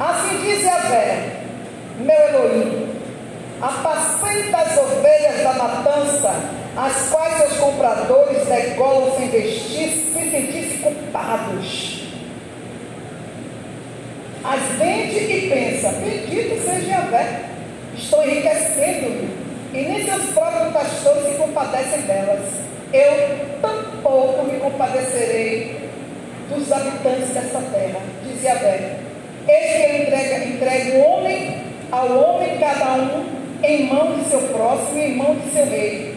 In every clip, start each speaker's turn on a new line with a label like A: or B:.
A: Assim diz Yahvé, meu Elohim, apacenta as ovelhas da matança, as quais seus compradores degolam sem vestir, sem sentir-se culpados. As vende e pensa, bendito seja Yahvé, estou enriquecendo-me, e nem seus próprios pastores se compadecem delas. Eu tampouco me compadecerei dos habitantes dessa terra, diz Yahvé. Eis que entrega, entrega o homem ao homem, cada um, em mão de seu próximo e em mão de seu rei.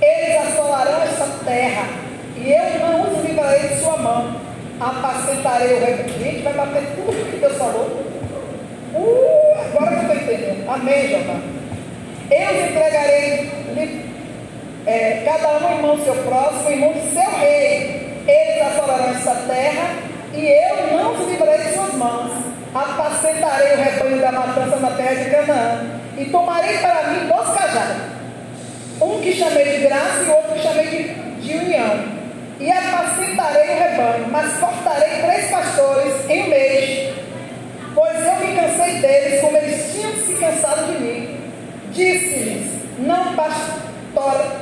A: Eles assolarão esta terra, e eu não os livrarei de sua mão. Apacentarei o rebanho. Gente, vai bater tudo que Deus falou. Uh, agora que eu estou entendendo. Amém, Jeová. Eu os entregarei é, cada um em mão do seu próximo, em mão de seu rei. Eles assolarão esta terra, e eu não os livrarei de suas mãos. Apacentarei o rebanho da matança na terra de Canaã, e tomarei para mim dois cajados, um que chamei de graça e outro que chamei de, de união, e apacentarei o rebanho, mas cortarei três pastores em um mês, pois eu me cansei deles, como eles tinham se cansado de mim. Disse-lhes: Não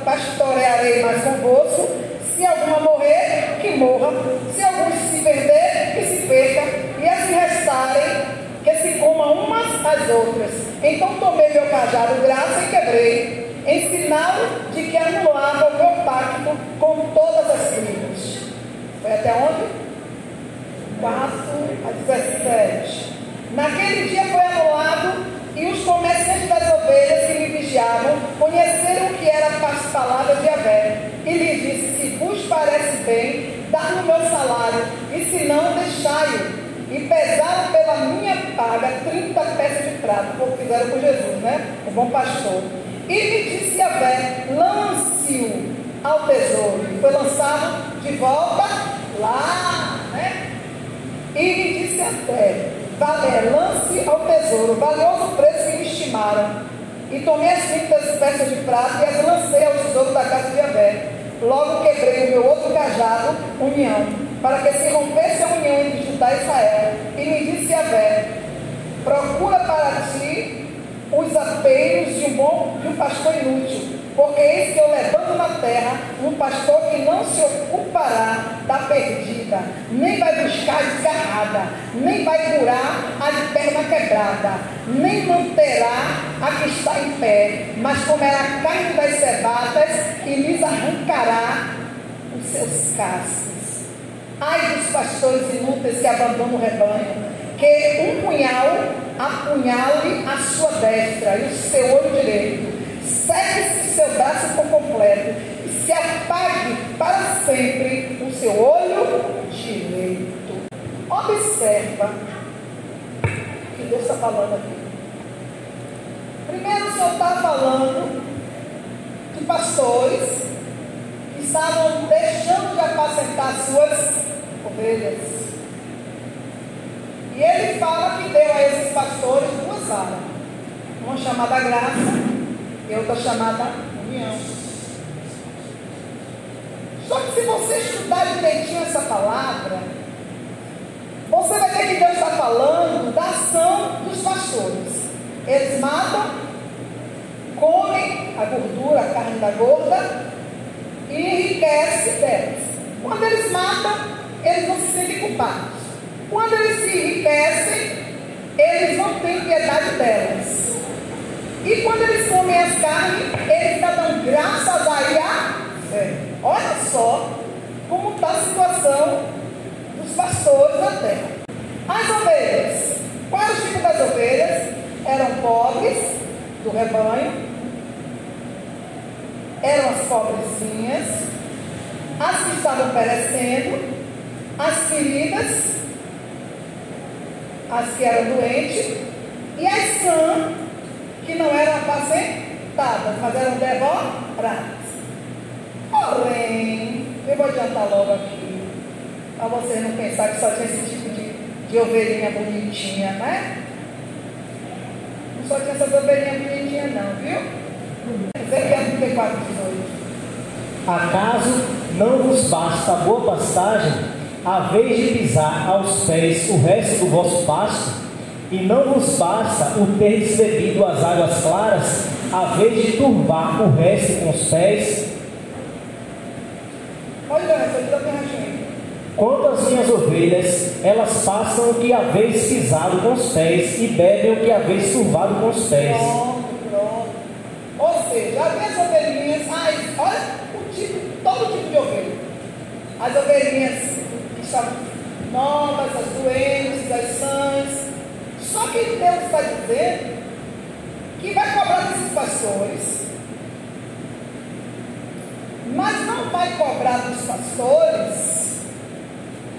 A: pastorearei mais convosco, se alguma morrer, que morra, se algum se perder, que se perca, e as que restarem, que se coma umas às outras. Então tomei meu cajado graça e quebrei, em sinal de que anulava o meu pacto com todas as tribos. Foi até onde? 4 a 17. Naquele dia foi anulado e os comerciantes das ovelhas que me vigiavam conheceram o que era as palavras de Abel. E lhe disse: Se vos parece bem, dá-me o meu salário, e se não, deixai-o. E pesaram pela minha paga 30 peças de prata, como fizeram com Jesus, né? O bom pastor. E me disse Abel: lance-o ao tesouro. E foi lançado de volta lá, né? E me disse até é, lance ao tesouro, valioso preço que me estimaram. E tomei as 30 peças de prata e as lancei ao tesouro da casa de Abé. Logo quebrei o meu outro cajado, união, para que se rompesse a união entre Judá e Israel. E me disse Abé: procura para ti os apeiros de um bom de um pastor inútil porque eis que eu levanto na terra um pastor que não se ocupará da perdida, nem vai buscar a desgarrada, nem vai curar a de perna quebrada, nem manterá a que está em pé, mas comerá carne das cebatas e lhes arrancará os seus cascos. Ai dos pastores inúteis que abandonam o rebanho, que um punhal apunhale a sua destra e o seu olho direito segue-se seu braço por completo e se apague para sempre o seu olho direito. Observa o que Deus está falando aqui. Primeiro, o Senhor está falando de pastores que estavam deixando de apacentar suas ovelhas. E ele fala que deu a esses pastores duas armas. Uma chamada graça e outra chamada união. Só que se você estudar direitinho essa palavra, você vai ver que Deus está falando da ação dos pastores. Eles matam, comem a gordura, a carne da gorda e enriquecem delas. Quando eles matam, eles não se sentem culpados. Quando eles se enriquecem, eles não têm piedade delas. E quando eles comem as carnes, eles estão dando graças a Yahvé. Olha só como está a situação dos pastores da terra. As ovelhas. Qual era o tipo das ovelhas? Eram pobres do rebanho. Eram as pobrezinhas. As que estavam perecendo. As feridas. As que eram doentes. E as sãs que não eram apacentadas, mas eram devoradas. Porém, eu vou adiantar logo aqui, para vocês não pensar que só tinha esse tipo de, de ovelhinha bonitinha, né? Não só tinha essas ovelhinhas bonitinhas não, viu? Ezequiel 34, 18.
B: Acaso não vos basta a boa pastagem a vez de pisar aos pés o resto do vosso pasto, e não vos basta o ter bebido as águas claras, a vez de turvar o resto com os pés?
A: Me
B: Quanto às minhas ovelhas, elas passam o que haveis pisado com os pés e bebem o que haveis turvado com os pés.
A: Pronto, pronto. Ou seja, as minhas ovelhinhas, ai, olha o tipo, todo tipo de ovelha. As ovelhinhas que estão novas, as doentes, as sãs. Só que Deus está dizendo que vai cobrar desses pastores. Mas não vai cobrar dos pastores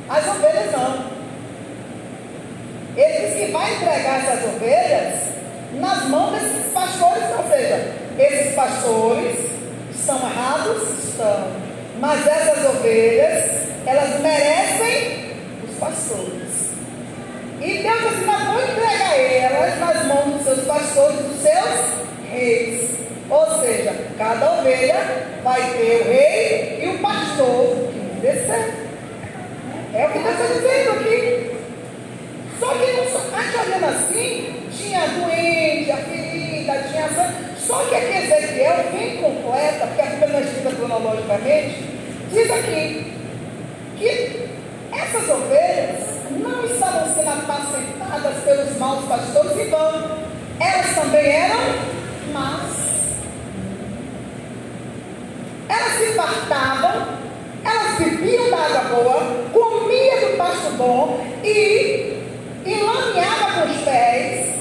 A: as ovelhas não. Ele diz que vai entregar essas ovelhas nas mãos desses pastores, ou seja, esses pastores estão errados? Estão. Mas essas ovelhas, elas merecem os pastores. E Deus assim, nós vamos entregar elas nas mãos dos seus pastores, dos seus reis. Ou seja, cada ovelha vai ter o rei e o pastor que descer. É o que está dizendo aqui. Só que olhando assim, tinha doente, a ferida, tinha a Só que aqui Ezequiel, bem completa, porque a Bíblia não é escrita cronologicamente, diz aqui que essas ovelhas apacentadas pelos maus pastores e vão. Elas também eram más. Elas se fartavam elas bebiam da água boa, comia do pasto bom e enlameava com os pés,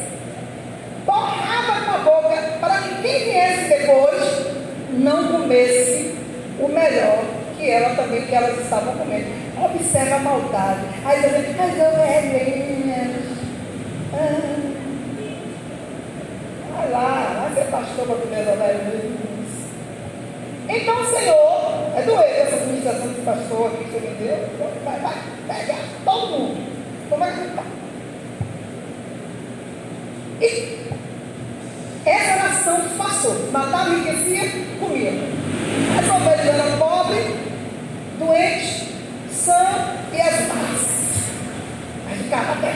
A: borrava com a boca para que quem viesse depois não comesse o melhor que ela também, que elas estavam comendo. Observa a maldade. Aí eu digo, as ovelhinhas. Ah, vai lá, vai ser pastor para as ovelhinhas. Então Senhor, é doer essa administração de pastor aqui que você vendeu, vai, vai pegar todo mundo. Como é que está? E essa era a ação dos pastores. Matava, enriquecia, comia. As ovelhas eram pobres, doentes, sã e as más. Mas ficava até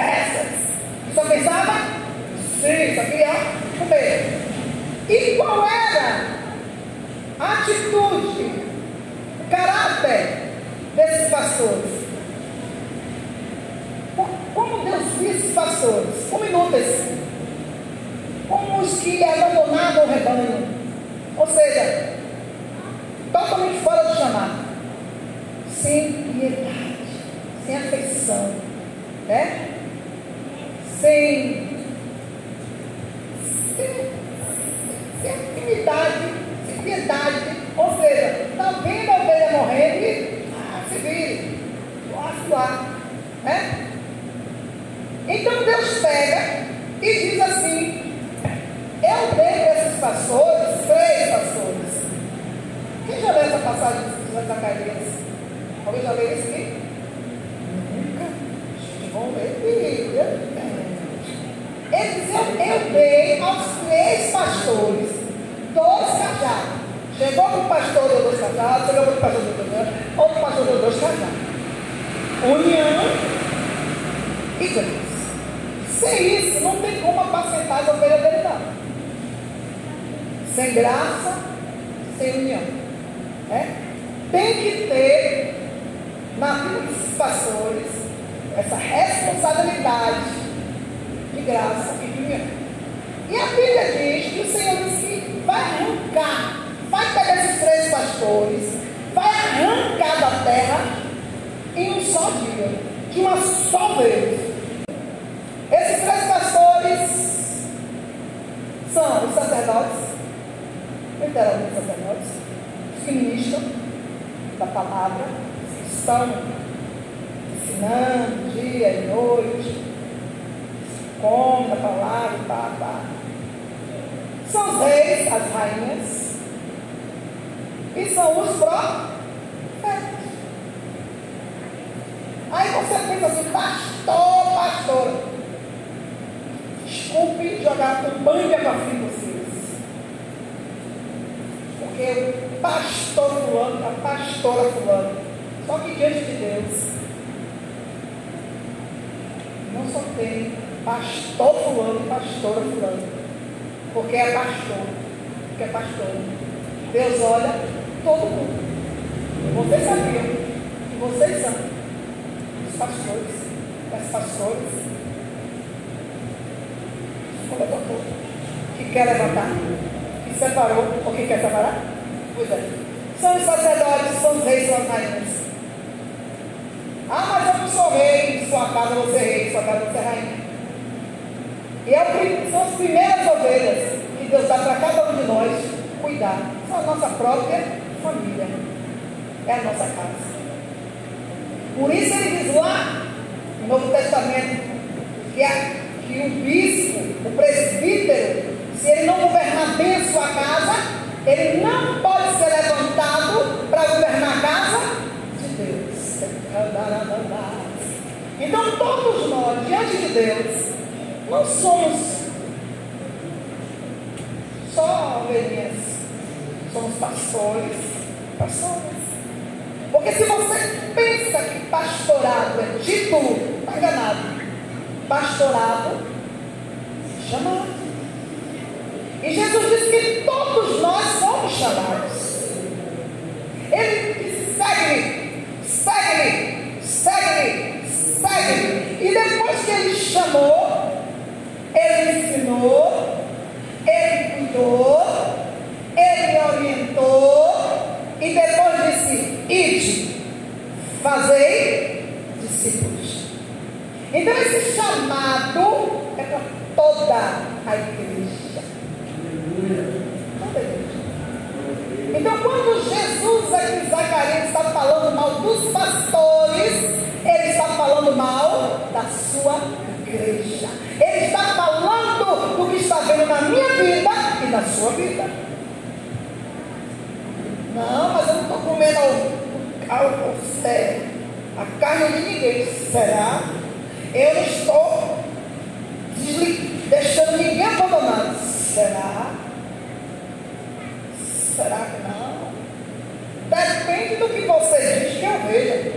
A: essas. Só pensava, sim, só queria comer. E qual era atitude, caráter desses pastores. Como Deus viu esses pastores? Como inúteis. Como os que abandonavam o rebanho. Ou seja, totalmente fora do chamado. Sem piedade, sem afeição, né? Sem, os pastores, as pastoras, que quer levantar, que separou ou que quer separar? Pois é. São os sacerdotes, são os reis, são as rainhas. Ah, mas eu não sou rei, sua casa você é rei, sua casa você é rainha. E é são as primeiras ovelhas que Deus dá para cada um de nós cuidar. São a nossa própria família. É a nossa casa. Por isso ele diz lá no Novo Testamento que, a, que o bispo, o presbítero, se ele não governar bem a sua casa, ele não pode ser levantado para governar a casa de Deus. Então todos nós, diante de Deus, não somos só ovelhinhas, somos pastores, pastores. Porque se você pensa que pastorado é título, está enganado. Pastorado, chamado. E Jesus disse que todos nós somos chamados. Ele disse: segue-me, segue-me, segue-me, segue-me. E depois que ele chamou, ele ensinou, ele cuidou, ele orientou, e depois disse: ide, fazei discípulos. Então, esse chamado é para toda a igreja. Toda a igreja. Então, quando Jesus aqui, Zacarias, está falando mal dos pastores, ele está falando mal da sua igreja. Ele está falando do que está vendo na minha vida e na sua vida. Não, mas eu não estou comendo a, a, a carne de ninguém. Será? Eu não estou deixando ninguém abandonado. Será? Será que não? Depende do que você diz que eu veja.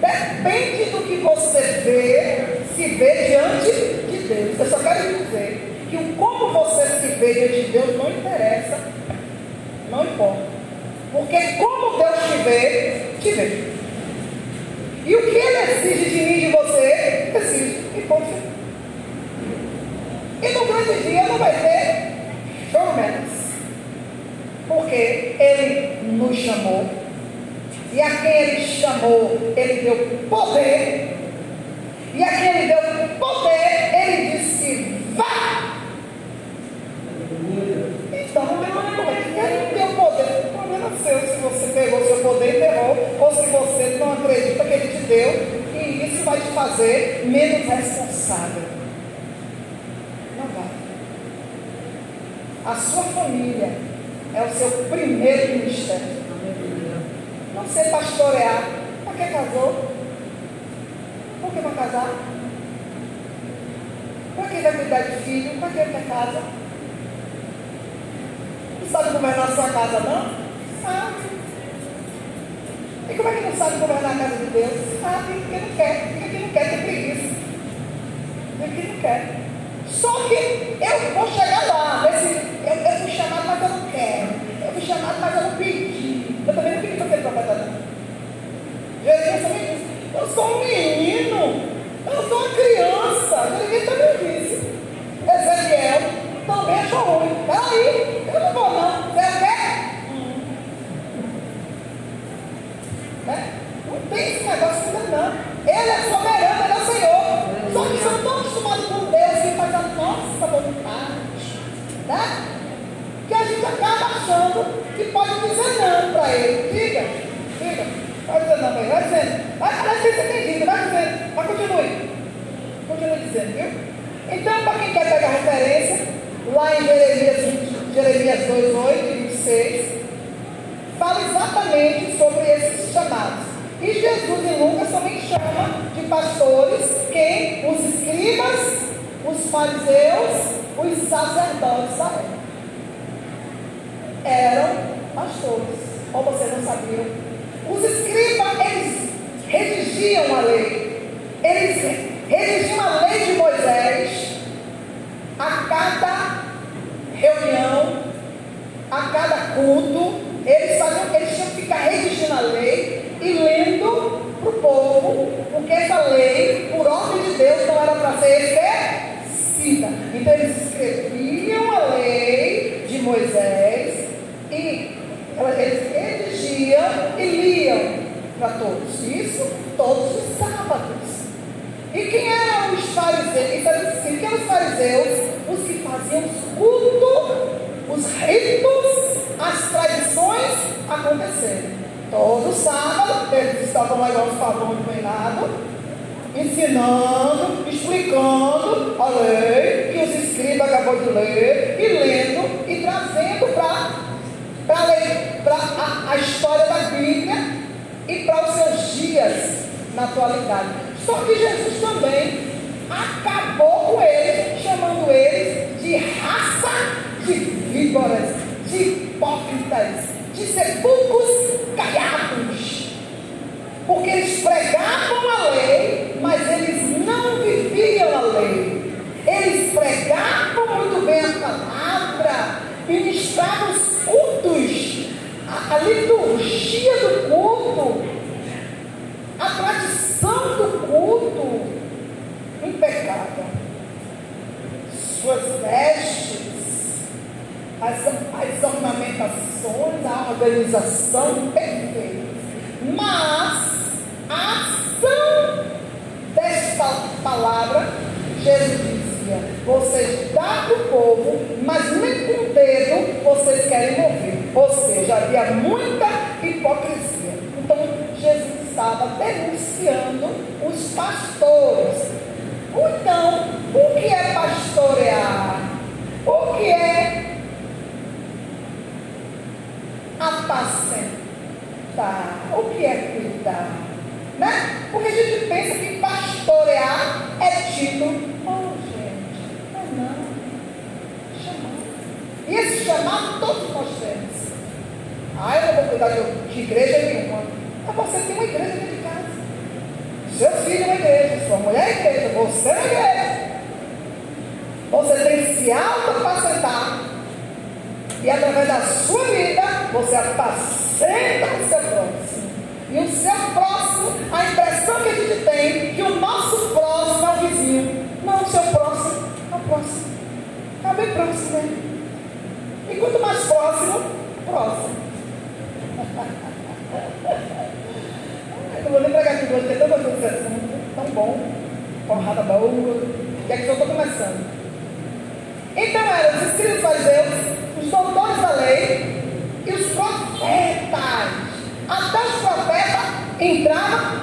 A: Depende do que você vê, se vê diante de Deus. Eu só quero dizer que o como você se vê diante de Deus não interessa. Não importa. Porque como Deus te vê, te vê. E o que ele exige de mim e de você, exige. E ponto. E no grande dia não vai ter menos. Porque ele nos chamou. E a quem ele chamou, ele deu poder. E a quem ele deu poder, ele disse: vá. Então, ele deu poder. O problema é seu se você pegou seu poder e errou, ou se você não acredita que ele te deu. E isso vai te fazer menos responsável. Não vai. A sua família é o seu primeiro ministério. Não ser pastorear. Para que casou? Por que vai casar? Para que vai cuidar de filho? Para que quer casa? Não sabe governar a sua casa, não? Sabe. Como é que não sabe governar a casa de Deus? Sabe, porque não quer. Porque não quer, tem preguiça. Porque não quer. Só que eu vou chegar lá. Ver se eu, eu fui chamado, mas eu não quero. Eu fui chamado, mas eu não pedi. Eu também não pedi para ser profeta, não. Jesus também disse: Eu sou um menino. Eu sou uma criança. Ninguém também disse. Ezequiel também achou ruim. Peraí, eu não vou, não. Você quer? Hum. Né? Não tem esse negócio ainda, não. Ele é soberano, ele é o Senhor. Só que são tão acostumados com Deus que faz a nossa vontade. Né? Que a gente acaba achando que pode dizer não para ele. Diga, diga. Pode dizer não para ele. Vai dizendo. Vai falar que você tem dito. Vai dizendo. Mas continue. Continue dizendo, viu? Então, para quem quer pegar referência, lá em Jeremias, Jeremias 2, 8 e 26, fala exatamente sobre esses chamados. E Jesus em Lucas também chama de pastores quem? Os escribas, os fariseus, os sacerdotes época. Eram pastores. Ou vocês não sabiam? Os escribas, eles redigiam a lei. Eles redigiam a lei de Moisés a cada reunião, a cada culto. Eles, faziam, eles tinham que ficar redigindo a lei e lendo para o povo, porque essa lei, por ordem de Deus, não era para ser esquecida. Então eles Moisés e eles redigiam e liam para todos. Isso todos os sábados. E quem eram os fariseus? Quem eram os fariseus? Os que faziam os cultos, os ritos, as tradições acontecerem. Todo sábado, eles estavam lá os pavões treinados, ensinando, explicando a lei que os escribas acabou de ler, e lendo para a, a história da Bíblia e para os seus dias na atualidade. Só que Jesus também acabou com eles, chamando eles de raça de víboras, de hipócritas, de sepulcros caiados. Porque eles pregavam a lei, mas eles não viviam a lei. Eles pregavam muito bem a palavra, ministravam a, liturgia do culto, a tradição do culto impecável. Suas vestes, as, as ornamentações, a organização perfeita. Mas a ação desta palavra, Jesus dizia: vocês dão o povo, mas nem com o dedo vocês querem mover. Ou seja, havia muita hipocrisia. Então, Jesus estava denunciando os pastores. Então, o que é pastorear? O que é apacentar? O que é cuidar? Né? Porque a gente pensa que pastorear é tido. Oh, gente, não, não. Chamar. E esse chamado temos. Ah, eu não vou cuidar de, igreja nenhuma. Mas você tem uma igreja dentro de casa. Seu filho é uma igreja, sua mulher é igreja, você é uma igreja. Você tem que se auto-apacentar. E através da sua vida, você apacenta o seu próximo. E o seu próximo, a impressão que a gente tem é que o nosso próximo é o vizinho. Não, o seu próximo é o próximo. Está bem próximo, né? E quanto mais próximo, próximo. Eu vou nem pregar aqui hoje, porque é tanta coisa tão bom, porrada boa, que é que eu estou começando. Então eram os escritos fariseus, os doutores da lei e os profetas. Até os profetas entraram,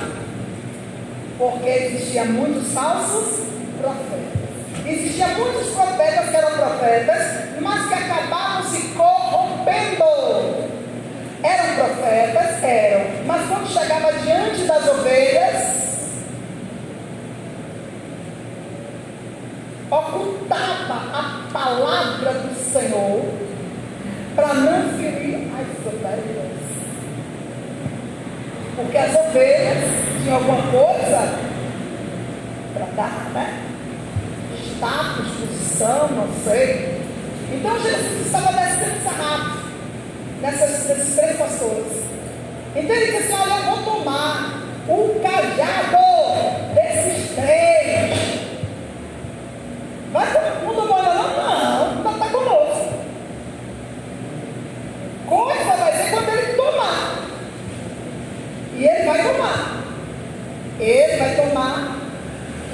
A: porque existiam muitos falsos profetas. Existiam muitos profetas que eram profetas, mas que acabavam se corrompendo. Eram profetas? Eram. Mas quando chegava diante das ovelhas, ocultava a palavra do Senhor para não ferir as ovelhas. Porque as ovelhas tinham alguma coisa para dar, né? Status, posição, não sei. Então Jesus estava descendo sarrafo nessas, três pastores. Então ele disse Olha, eu vou tomar o cajado desses três. Vai não tomou ainda não? Não, está conosco. Coisa vai ser quando ele tomar. E ele vai tomar. Ele vai tomar.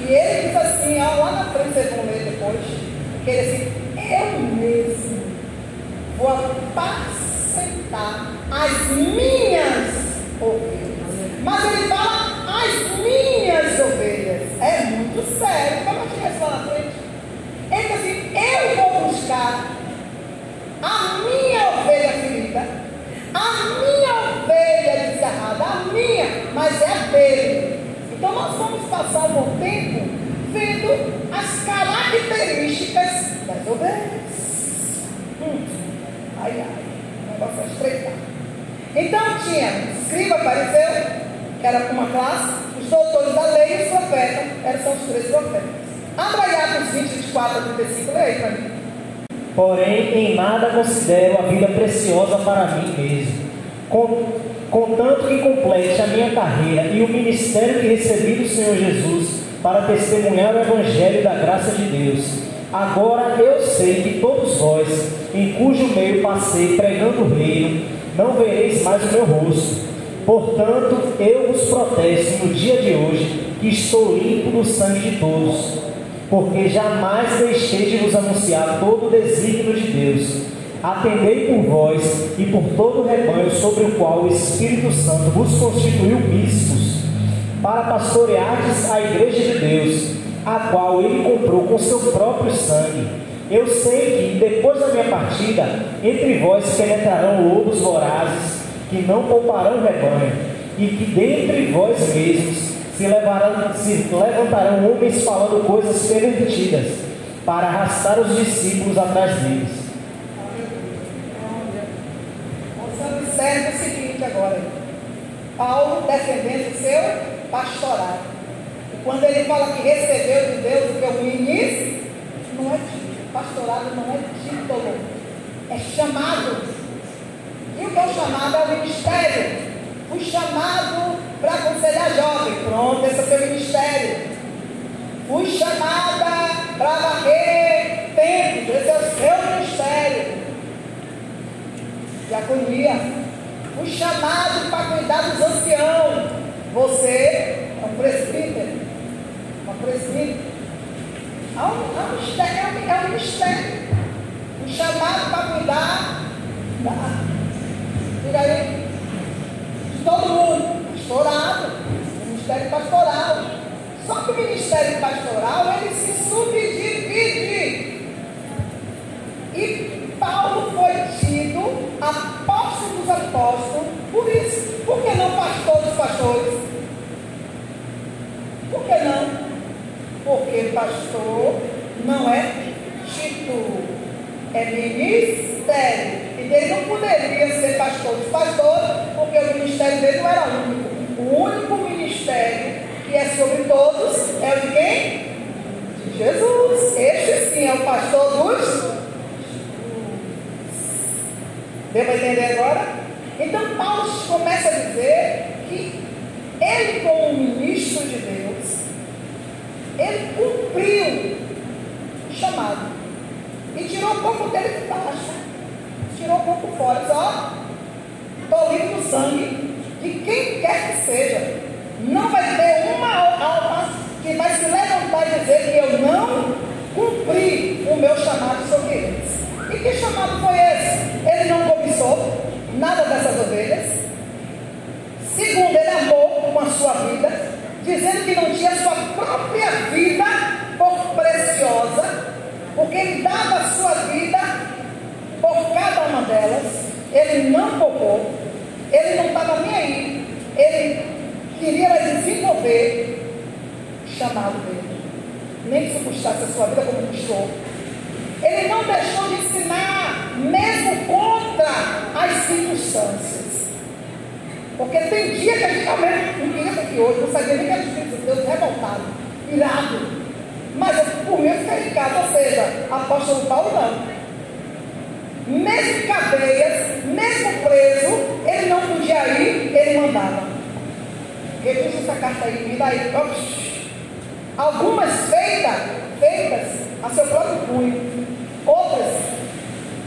A: E ele diz assim, ó, lá na frente vocês vão ler depois. Que ele assim, eu mesmo vou apagar aceitar as minhas ovelhas. Mas ele fala as minhas ovelhas. É muito sério. Como é que é lá na frente? Ele diz assim: eu vou buscar a minha ovelha ferida, a minha ovelha desgarrada, a minha, mas é a dele. Então nós vamos passar um bom tempo vendo as características das ovelhas. Hum. Ai, ai negócio é estreitar. Então tinha escriba, fariseu, que era uma classe, os doutores da lei e os profetas, eram são os três profetas. Abra aí Atos 20, 24 a 35, leia aí para mim.
B: Porém, em nada considero a vida preciosa para mim mesmo, com, contanto que complete a minha carreira e o ministério que recebi do Senhor Jesus para testemunhar o Evangelho da graça de Deus. Agora eu sei que todos vós, em cujo meio passei pregando o reino, não vereis mais o meu rosto. Portanto, eu vos protesto no dia de hoje que estou limpo do sangue de todos, porque jamais deixei de vos anunciar todo o desígnio de Deus. Atendei por vós e por todo o rebanho sobre o qual o Espírito Santo vos constituiu bispos, para pastoreardes a igreja de Deus, a qual ele comprou com seu próprio sangue. Eu sei que, depois da minha partida, entre vós penetrarão lobos vorazes que não pouparão rebanho, e que dentre vós mesmos se, levarão, se levantarão homens falando coisas pervertidas, para arrastar os discípulos atrás deles.
A: Você observa o seguinte agora. Paulo defendendo o seu pastorado. Quando ele fala que recebeu de Deus o que eu ministro, não é. Pastorado não é título. É chamado e o que é o chamado é o ministério. O chamado para aconselhar jovem. Pronto, esse é o seu ministério. O chamada para varrer templos. Esse é o seu ministério. Diaconia. O chamado para cuidar dos anciãos. Você é um presbítero. Uma presbítera. É um, é um ministério. É um ministério. O chamado para cuidar da Diga aí. De todo mundo. Pastorado. Ministério pastoral. Só que o ministério pastoral, ele se subdivide. E Paulo foi tido apóstolo dos apóstolos por isso. Por que não pastor dos pastores? Por que não? Porque pastor não é título, é ministério. E ele não poderia ser pastor dos pastores, porque o ministério dele não era único. O único ministério que é sobre todos é o de quem? De Jesus. Este sim é o pastor dos. Deu para entender agora? Então Paulo começa a dizer que ele, como ministro de Deus, ele cumpriu o chamado e tirou um pouco dele de baixo Só estou limpo do sangue de quem quer que seja. Não vai ter uma alma que vai se levantar e dizer que eu não cumpri o meu chamado sobre eles. E que chamado foi esse? Ele não cobiçou nada dessas ovelhas. Segundo, ele amou com a sua vida, dizendo que não tinha sua própria vida por preciosa, porque ele dava a sua vida cada uma delas, ele não poupou, ele não estava nem aí, ele queria desenvolver o chamado dele, nem que se custasse a sua vida como custou. Ele não deixou de ensinar, mesmo contra as circunstâncias. Porque tem dia que a gente não queria estar aqui hoje, não sabia nem que era Espírito de Deus revoltado, irado. Mas por mim eu fiquei em casa, ou seja, apóstolo Paulo não mesmo cadeias, mesmo preso, ele não podia ir, ele mandava. Repisa essa carta aí, me dá aí. Algumas feitas, feitas a seu próprio punho, outras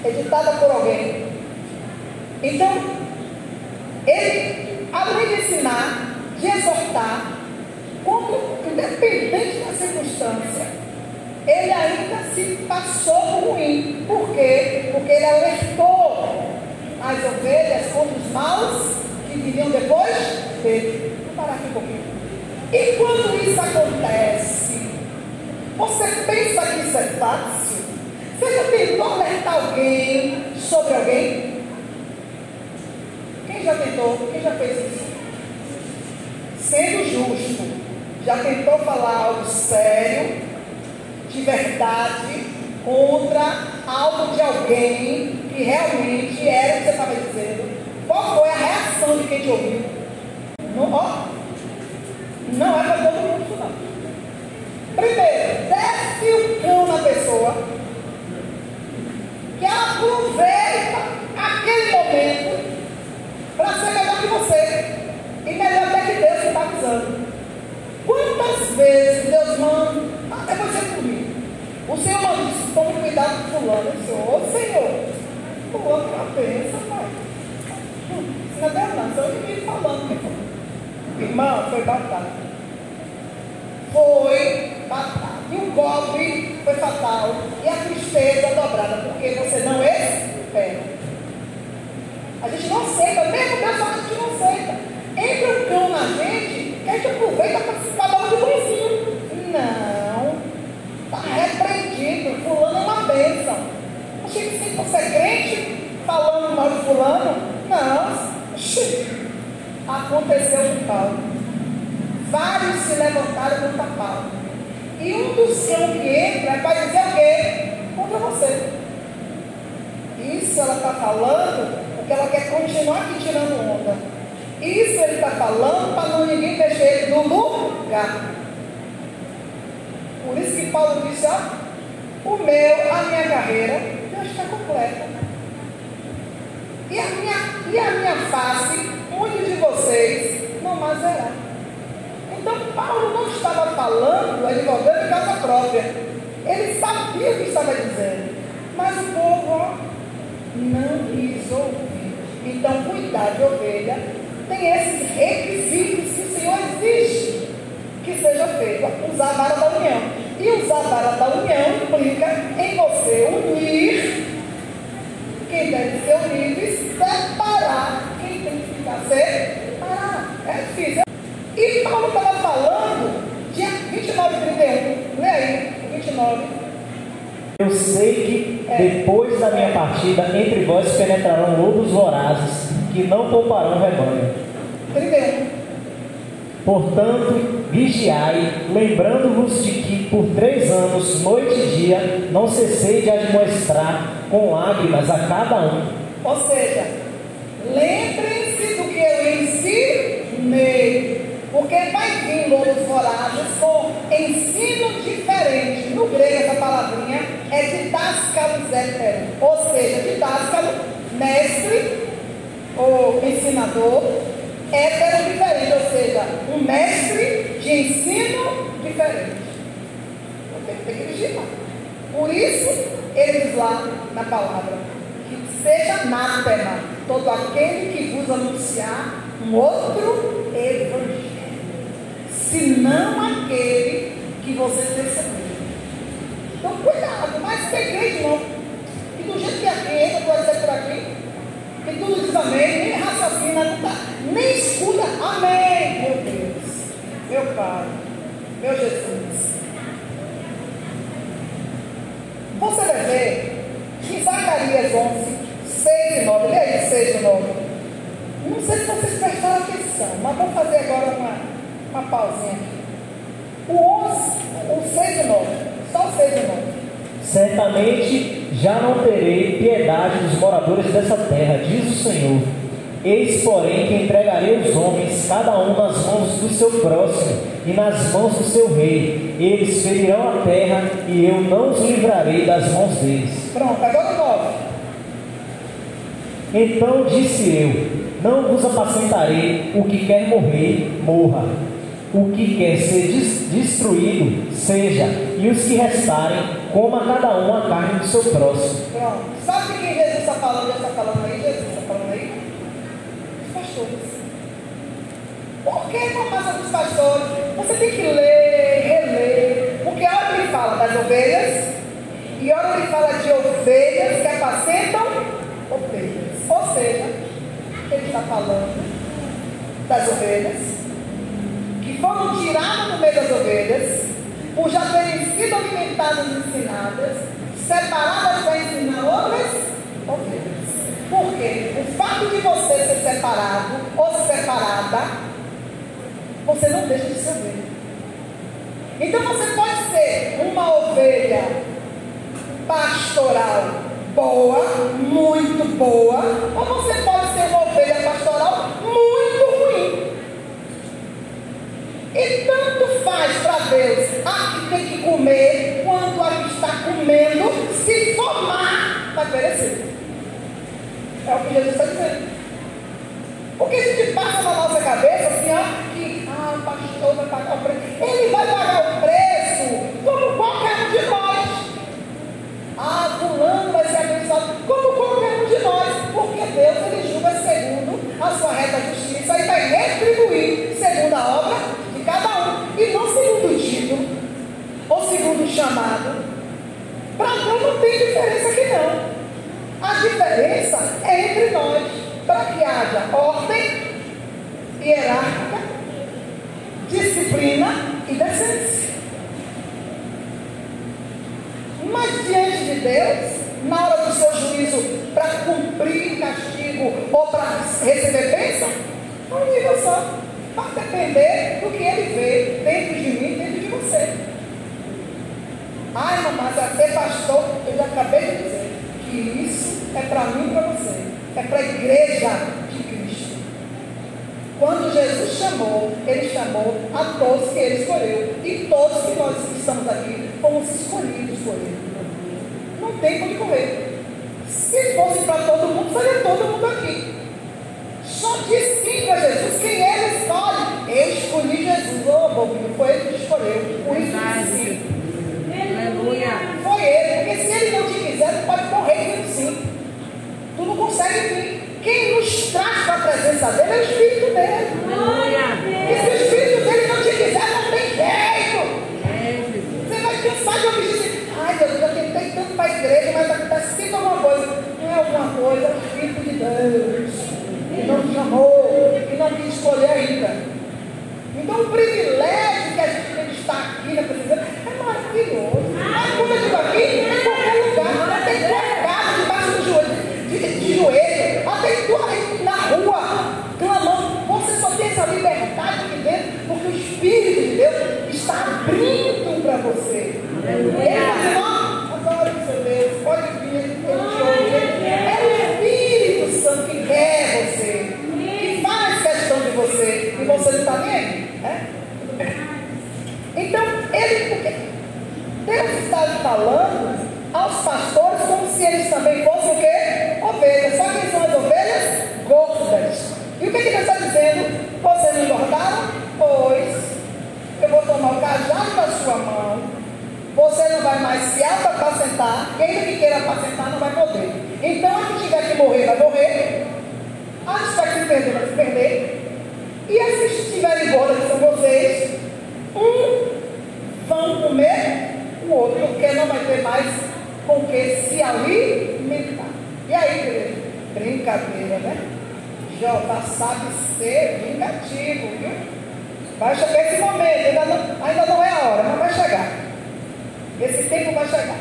A: editadas por alguém. Então, ele, além de ensinar, de exortar, independente da circunstância, ele ainda se passou ruim. Porque alertou as ovelhas contra os maus que viriam depois dele. Vou parar aqui um pouquinho. E quando isso acontece, você pensa que isso é fácil? Você já tentou alertar alguém sobre alguém? Quem já tentou? Quem já fez isso? Sendo justo, já tentou falar algo sério de verdade contra algo de alguém que realmente era o que você estava dizendo? Qual foi a reação de quem te ouviu? Não, ó, não é para todo mundo não. Primeiro, desce o cão na pessoa que aproveita aquele momento fulano sou, Senhor. Fulano está pensa, pai. Não é verdade, eu ninguém falando. Irmão, foi batalha. Foi batalha. E o golpe foi fatal. E a tristeza dobrada Aconteceu com Paulo. Vários se levantaram contra Paulo. E um dos cães que entra vai dizer o quê? Contra você. Isso ela está falando porque ela quer continuar aqui tirando onda. Isso ele está falando para não ninguém deixar ele no lugar. Por isso que Paulo disse, ó, o meu, a minha carreira, já está completa. E a minha, e a minha face, vocês, não mais verá. Então Paulo não estava falando, advogando em casa própria. Ele sabia o que estava dizendo. Mas o povo ó, não quis ouvir. Então, cuidar de ovelha tem esses requisitos que o Senhor exige que seja feito. Usar a vara da união. E usar a vara da união implica em você unir quem deve ser unido e separar quem tem que ficar separado. Difícil. E Paulo estava falando, dia 29 e 31. Lê aí, 29.
B: Eu sei que é. depois da minha partida, entre vós penetrarão lobos vorazes, que não pouparão rebanho.
A: 31.
B: Portanto, vigiai, lembrando-vos de que por três anos, noite e dia, não cessei de admoestar com lágrimas a cada um.
A: Ou seja, eu Porque vai vir lobos vorazes com ensino diferente. No grego, essa palavrinha é didáscalo zétero. Ou seja, didáscalo, mestre ou ensinador, hétero diferente. Ou seja, um mestre de ensino diferente. Eu tenho que vigiar. Por isso, ele diz lá na palavra, que seja anátema todo aquele que vos anunciar um outro evangelho senão aquele que vocês receberam. Então, cuidado, mas peguei não. E do jeito que aqui entra, pode ser por aqui, que tudo diz amém, nem raciocina, não tá, nem escuta, amém, meu Deus, meu Pai, meu Jesus. Você vai ver que Zacarias 11, 6 e 9, lê aí 6 e 9. Não sei se vocês prestaram atenção, mas vou fazer agora uma uma pausinha aqui. O 11, o 6 e 9. Só o 6 e 9.
B: Certamente já não terei piedade dos moradores dessa terra, diz o Senhor. Eis, porém, que entregarei os homens, cada um nas mãos do seu próximo e nas mãos do seu rei. Eles ferirão a terra e eu não os livrarei das mãos deles.
A: Pronto, agora o 9.
B: Então disse eu: Não vos apacentarei, o que quer morrer, morra o que quer ser destruído, seja, e os que restarem, coma cada um a carne do seu próximo.
A: Pronto. Sabe quem Jesus está falando? está falando aí? Jesus está falando aí? Os pastores. Por que com a dos pastores? Você tem que ler, reler. Porque a hora que ele fala das ovelhas, e a hora que ele fala de ovelhas que apacentam ovelhas. Ou seja, ele está falando das ovelhas foram tiradas do meio das ovelhas, por já terem sido alimentadas e ensinadas, separadas para ensinar outras ovelhas. Por quê? O fato de você ser separado ou separada, você não deixa de ser ovelha. Então você pode ser uma ovelha pastoral boa, muito boa, ou você pode ser uma ovelha pastoral muito ruim. E faz para Deus a que tem que comer, quanto a que está comendo, se formar, vai perecer. É o que Jesus está dizendo. Porque a gente passa na nossa cabeça assim, ó, que ah, o pastor vai pagar o preço. Ele vai receber bênção? Um nível só. Vai depender do que ele vê dentro de mim, dentro de você. Ai, mas já ser pastor, eu já acabei de dizer que isso é para mim e para você. É para a igreja de Cristo. Quando Jesus chamou, ele chamou a todos que ele escolheu. E todos que nós estamos aqui fomos escolhidos por ele. Não tem como correr. Se fosse para todo mundo, seria todo mundo aqui. So this Vai chegar esse momento, ainda não, ainda não é a hora, mas vai chegar. Esse tempo vai chegar.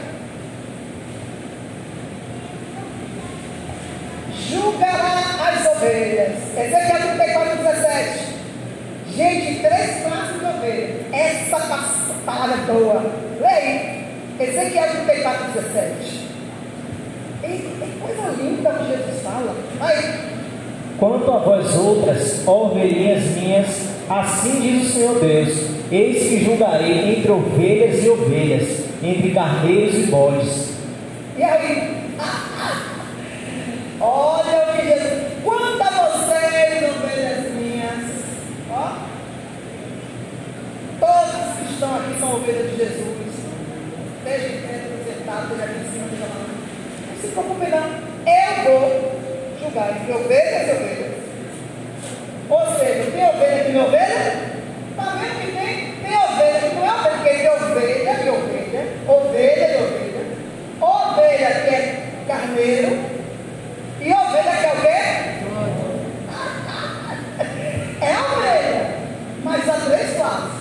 A: Julgará as ovelhas. Ezequiel 34, 17. Gente, três classes de ovelhas. Essa palavra é boa. Leia Ezequiel 34, 17. Coisa linda que Jesus fala. Aí.
B: Quanto a vós outras, ovelhinhas minhas, Assim diz o Senhor Deus: Eis que julgarei entre ovelhas e ovelhas, entre carneiros e bodes.
A: E aí? Olha o que diz. Quanto a vocês, ovelhas minhas, ó, todos que estão aqui são ovelhas de Jesus. Esteja em pé, sentado, esteja aqui em cima, esteja lá. Não se preocupe, não. Eu vou julgar entre ovelhas. cordeiro e ovelha que é o quê? É ovelha. Mas há três lados.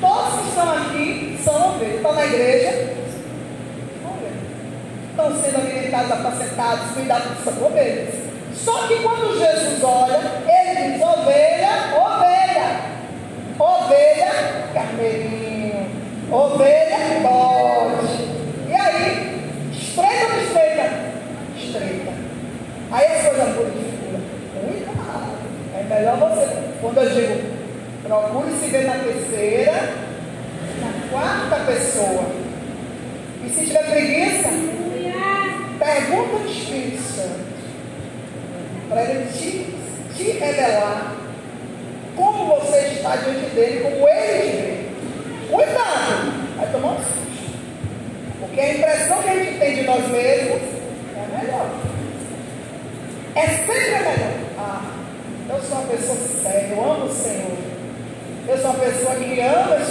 A: Todos que estão aqui são ovelhas. Estão na igreja. Estão sendo alimentados, apacentados, cuidados que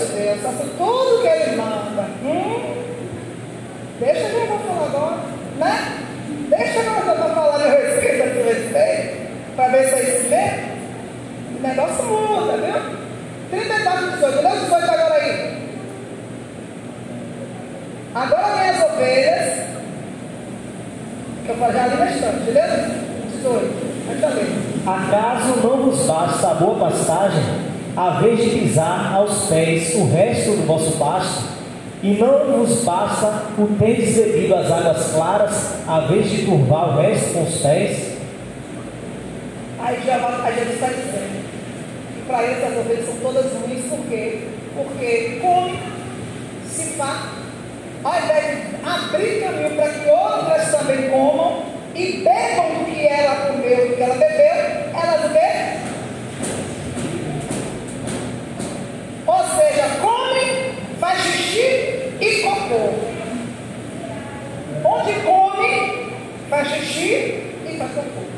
A: Deus faça tudo o que Ele manda. Hum? Deixa que eu vou falar agora, né? Deixa que eu vou falar meu respeito a respeito, para ver se é isso mesmo. O negócio muda, viu? 34, 18, lê 18 agora aí. Agora minhas ovelhas, que eu falei ali na estante, lê 18, ainda lê.
B: Acaso não vos basta a boa passagem? A vez de pisar aos pés o resto do vosso pasto? E não vos basta o teres bebido as águas claras, a vez de turvar o resto com os pés?
A: Aí gente está dizendo que para eles as ovelhas são todas ruins, por quê? Porque come, se farta, ao invés de abrir caminho para que outras também comam e bebam do que ela comeu, do que ela bebeu Achei. xixi,